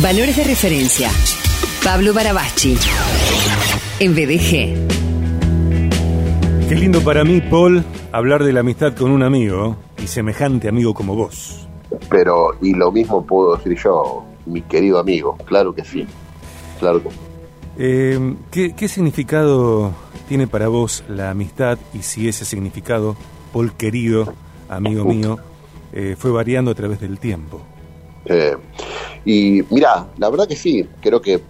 Valores de referencia. Pablo Barabachi. En BDG. Qué lindo para mí, Paul, hablar de la amistad con un amigo y semejante amigo como vos. Pero, y lo mismo puedo decir yo, mi querido amigo, claro que sí. Claro que sí. Eh, ¿qué, ¿Qué significado tiene para vos la amistad y si ese significado, Paul querido, amigo mío, eh, fue variando a través del tiempo? Eh, y mira, la verdad que sí, creo que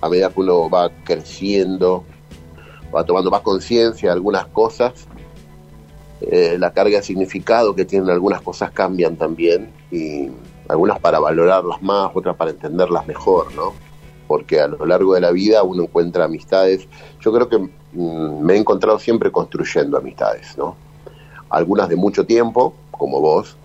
a medida que uno va creciendo, va tomando más conciencia de algunas cosas, eh, la carga de significado que tienen algunas cosas cambian también, y algunas para valorarlas más, otras para entenderlas mejor, ¿no? Porque a lo largo de la vida uno encuentra amistades, yo creo que mm, me he encontrado siempre construyendo amistades, ¿no? Algunas de mucho tiempo, como vos,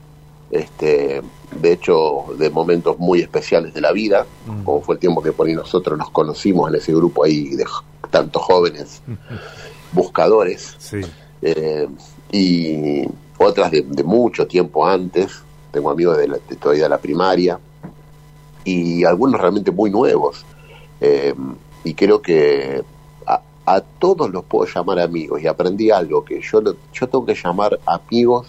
este, de hecho, de momentos muy especiales de la vida, Mm. como fue el tiempo que por ahí nosotros nos conocimos en ese grupo ahí de tantos jóvenes buscadores, Sí. eh, y otras de, de mucho tiempo antes, tengo amigos de, la, de todavía de la primaria, y algunos realmente muy nuevos, eh, y creo que a, a todos los puedo llamar amigos, y aprendí algo, que yo, lo- yo tengo que llamar amigos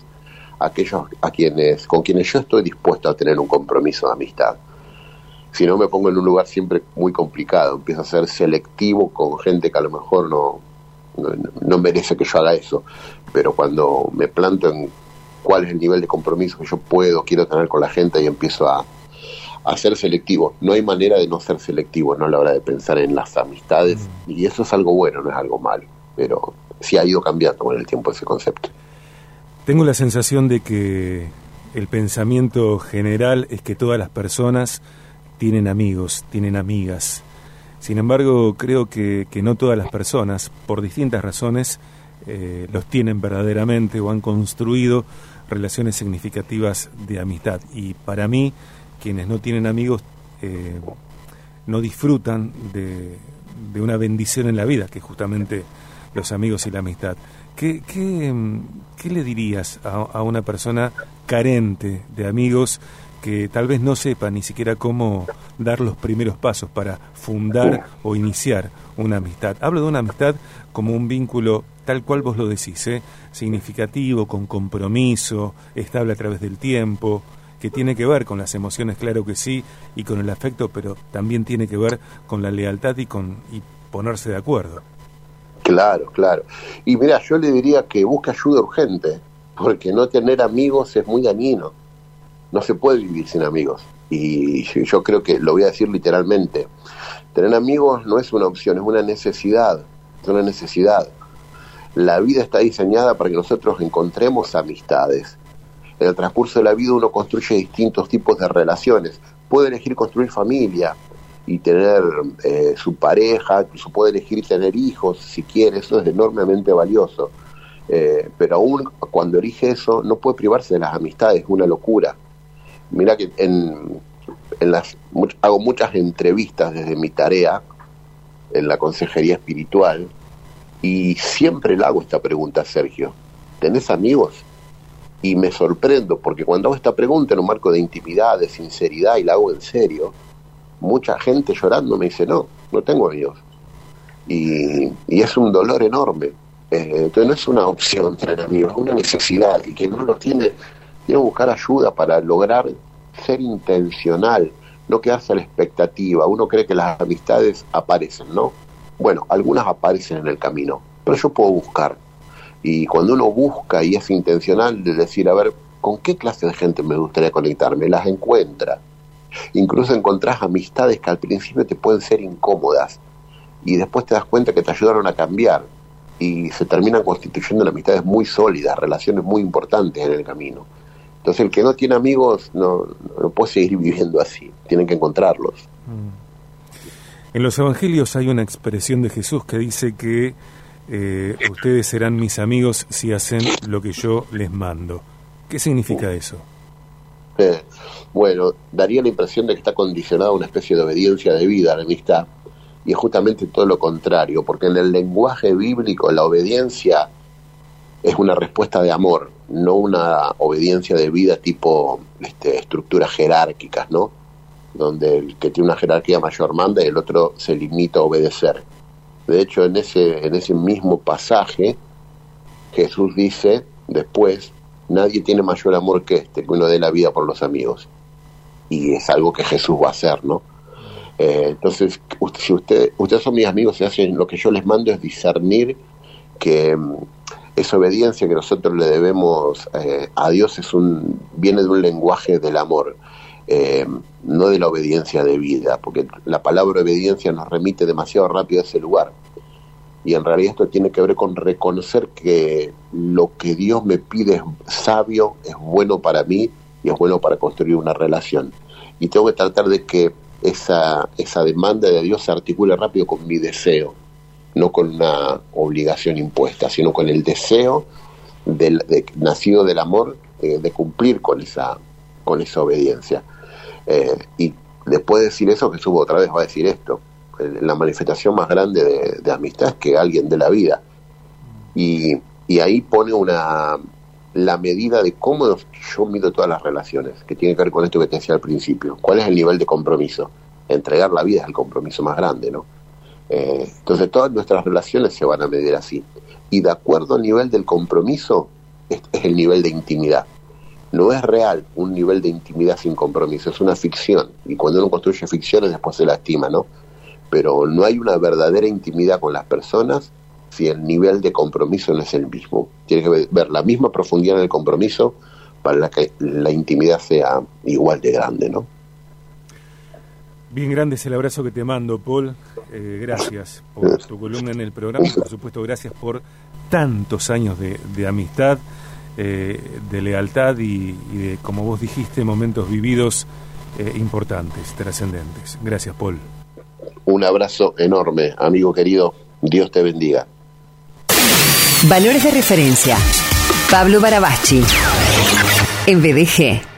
aquellos a quienes, con quienes yo estoy dispuesto a tener un compromiso de amistad. Si no me pongo en un lugar siempre muy complicado, empiezo a ser selectivo con gente que a lo mejor no, no, no merece que yo haga eso, pero cuando me planto en cuál es el nivel de compromiso que yo puedo, quiero tener con la gente y empiezo a, a ser selectivo. No hay manera de no ser selectivo ¿no? a la hora de pensar en las amistades y eso es algo bueno, no es algo malo, pero sí ha ido cambiando con el tiempo ese concepto. Tengo la sensación de que el pensamiento general es que todas las personas tienen amigos, tienen amigas. Sin embargo, creo que, que no todas las personas, por distintas razones, eh, los tienen verdaderamente o han construido relaciones significativas de amistad. Y para mí, quienes no tienen amigos eh, no disfrutan de, de una bendición en la vida, que justamente los amigos y la amistad. ¿Qué, qué, mm, qué le dirías a, a una persona carente de amigos que tal vez no sepa ni siquiera cómo dar los primeros pasos para fundar o iniciar una amistad? Hablo de una amistad como un vínculo tal cual vos lo decís, ¿eh? significativo, con compromiso, estable a través del tiempo, que tiene que ver con las emociones, claro que sí, y con el afecto, pero también tiene que ver con la lealtad y con y ponerse de acuerdo. Claro, claro. Y mira, yo le diría que busque ayuda urgente, porque no tener amigos es muy dañino. No se puede vivir sin amigos. Y yo- creo que lo voy a decir literalmente. Tener amigos no es una opción, es una necesidad. Es una necesidad. La vida está diseñada para que nosotros encontremos amistades. En el transcurso de la vida uno construye distintos tipos de relaciones. Puede elegir construir familia y tener eh, su pareja, incluso puede elegir tener hijos si quiere, eso es enormemente valioso. Eh, pero aún cuando elige eso, no puede privarse de las amistades, es una locura. Mira que en, las, hago muchas entrevistas desde mi tarea en la consejería espiritual y siempre le hago esta pregunta a Sergio. ¿Tenés amigos? Y me sorprendo porque cuando hago esta pregunta en un marco de intimidad, de sinceridad y la hago en serio, mucha gente llorando me dice, no, no tengo amigos. Y, y es un dolor enorme. Eh, entonces no es una opción tener amigos, es una necesidad y que no lo tiene, tiene que buscar ayuda para lograr ser intencional, no quedarse a la expectativa. Uno cree que las amistades aparecen, ¿no? Bueno, algunas aparecen en el camino, pero yo puedo buscar. Y cuando uno busca y es intencional de decir, a ver, ¿con qué clase de gente me gustaría conectarme? Las encuentra. Incluso encontrás amistades que al principio te pueden ser incómodas y después te das cuenta que te ayudaron a cambiar y se terminan constituyendo en amistades muy sólidas, relaciones muy importantes en el camino. Entonces el que no tiene amigos no, no puede seguir viviendo así, tienen que encontrarlos. En los evangelios hay una expresión de Jesús que dice que eh, ustedes serán mis amigos si hacen lo que yo les mando. ¿Qué significa eso? Bueno, daría la impresión de que está condicionada a una especie de obediencia de vida, la amistad, y es justamente todo lo contrario, porque en el lenguaje bíblico la obediencia es una respuesta de amor, no una obediencia de vida tipo este, estructuras jerárquicas, ¿no? donde el que tiene una jerarquía mayor manda y el otro se limita a obedecer. De hecho, en ese, en ese mismo pasaje, Jesús dice después, nadie tiene mayor amor que este, que uno dé la vida por los amigos. Y es algo que Jesús va a hacer, ¿no? Eh, entonces, si usted, ustedes son mis amigos, se hacen, lo que yo les mando es discernir que mm, esa obediencia que nosotros le debemos eh, a Dios es un, viene de un lenguaje del amor, eh, no de la obediencia de vida, porque la palabra obediencia nos remite demasiado rápido a ese lugar. Y en realidad esto tiene que ver con reconocer que lo que Dios me pide es sabio, es bueno para mí y es bueno para construir una relación. Y tengo que tratar de que esa, esa demanda de Dios se articule rápido con mi deseo, no con una obligación impuesta, sino con el deseo del, nacido del amor eh, de cumplir con esa, con esa obediencia. Eh, y después de decir eso, Jesús otra vez va a decir esto, la manifestación más grande de, amistad es que alguien de la vida. Y, y ahí pone una, la medida de cómo yo mido todas las relaciones, que tiene que ver con esto que te decía al principio. ¿Cuál es el nivel de compromiso? Entregar la vida es el compromiso más grande, ¿no? Eh, entonces todas nuestras relaciones se van a medir así. Y de acuerdo al nivel del compromiso, es, es el nivel de intimidad. No es real un nivel de intimidad sin compromiso, es una ficción. Y cuando uno construye ficciones después se lastima, ¿no? Pero no hay una verdadera intimidad con las personas si el nivel de compromiso no es el mismo. Tiene que ver la misma profundidad en el compromiso para que la intimidad sea igual de grande, ¿no? Bien grande es el abrazo que te mando, Paul. Eh, gracias por tu columna en el programa y, por supuesto, gracias por tantos años de, amistad, eh, de lealtad y, de, como vos dijiste, momentos vividos eh, importantes, trascendentes. Gracias, Paul. Un abrazo enorme, amigo querido. Dios te bendiga. Valores de referencia. Pablo Barabachi. En BDG.